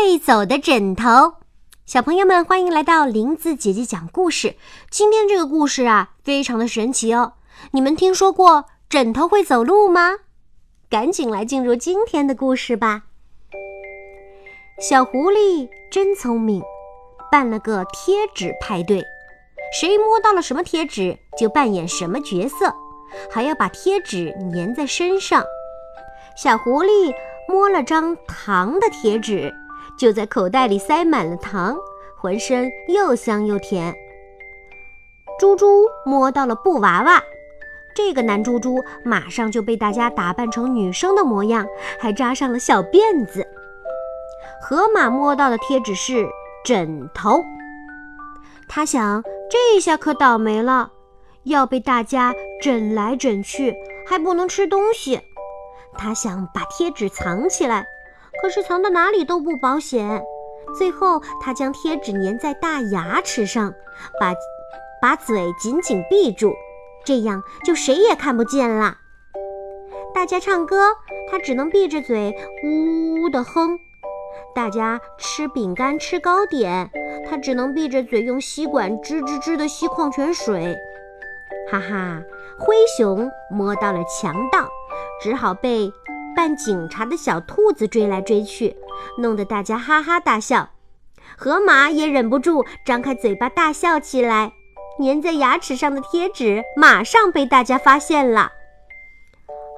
会走的枕头，小朋友们欢迎来到林子姐姐讲故事。今天这个故事啊，非常的神奇哦。你们听说过枕头会走路吗？赶紧来进入今天的故事吧。小狐狸真聪明，办了个贴纸派对，谁摸到了什么贴纸就扮演什么角色，还要把贴纸粘在身上。小狐狸摸了张糖的贴纸，就在口袋里塞满了糖，浑身又香又甜。猪猪摸到了布娃娃，这个男猪猪马上就被大家打扮成女生的模样，还扎上了小辫子。河马摸到的贴纸是枕头，他想这下可倒霉了，要被大家枕来枕去，还不能吃东西。他想把贴纸藏起来，可是藏到哪里都不保险。最后，他将贴纸粘在大牙齿上，把把嘴紧紧闭住，这样就谁也看不见了。大家唱歌，他只能闭着嘴呜呜的哼。大家吃饼干、吃糕点，他只能闭着嘴用吸管吱吱吱的吸矿泉水。哈哈，灰熊摸到了强盗。只好被扮警察的小兔子追来追去，弄得大家哈哈大笑。河马也忍不住张开嘴巴大笑起来，粘在牙齿上的贴纸马上被大家发现了。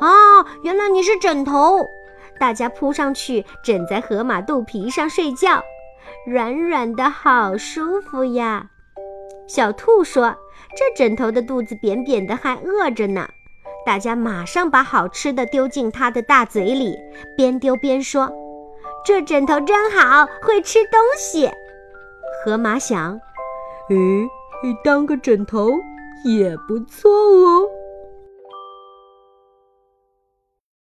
啊，原来你是枕头！大家扑上去枕在河马肚皮上睡觉，软软的好舒服呀。小兔说：“这枕头的肚子扁扁的，还饿着呢。”大家马上把好吃的丢进他的大嘴里，边丢边说：“这枕头真好，会吃东西。”河马想：“诶，当个枕头也不错哦。”